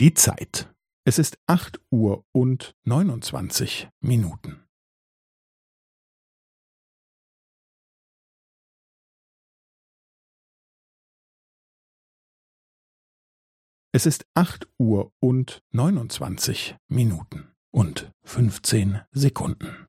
Die Zeit. Es ist acht Uhr und neunundzwanzig Minuten. Es ist acht Uhr und neunundzwanzig Minuten und fünfzehn Sekunden.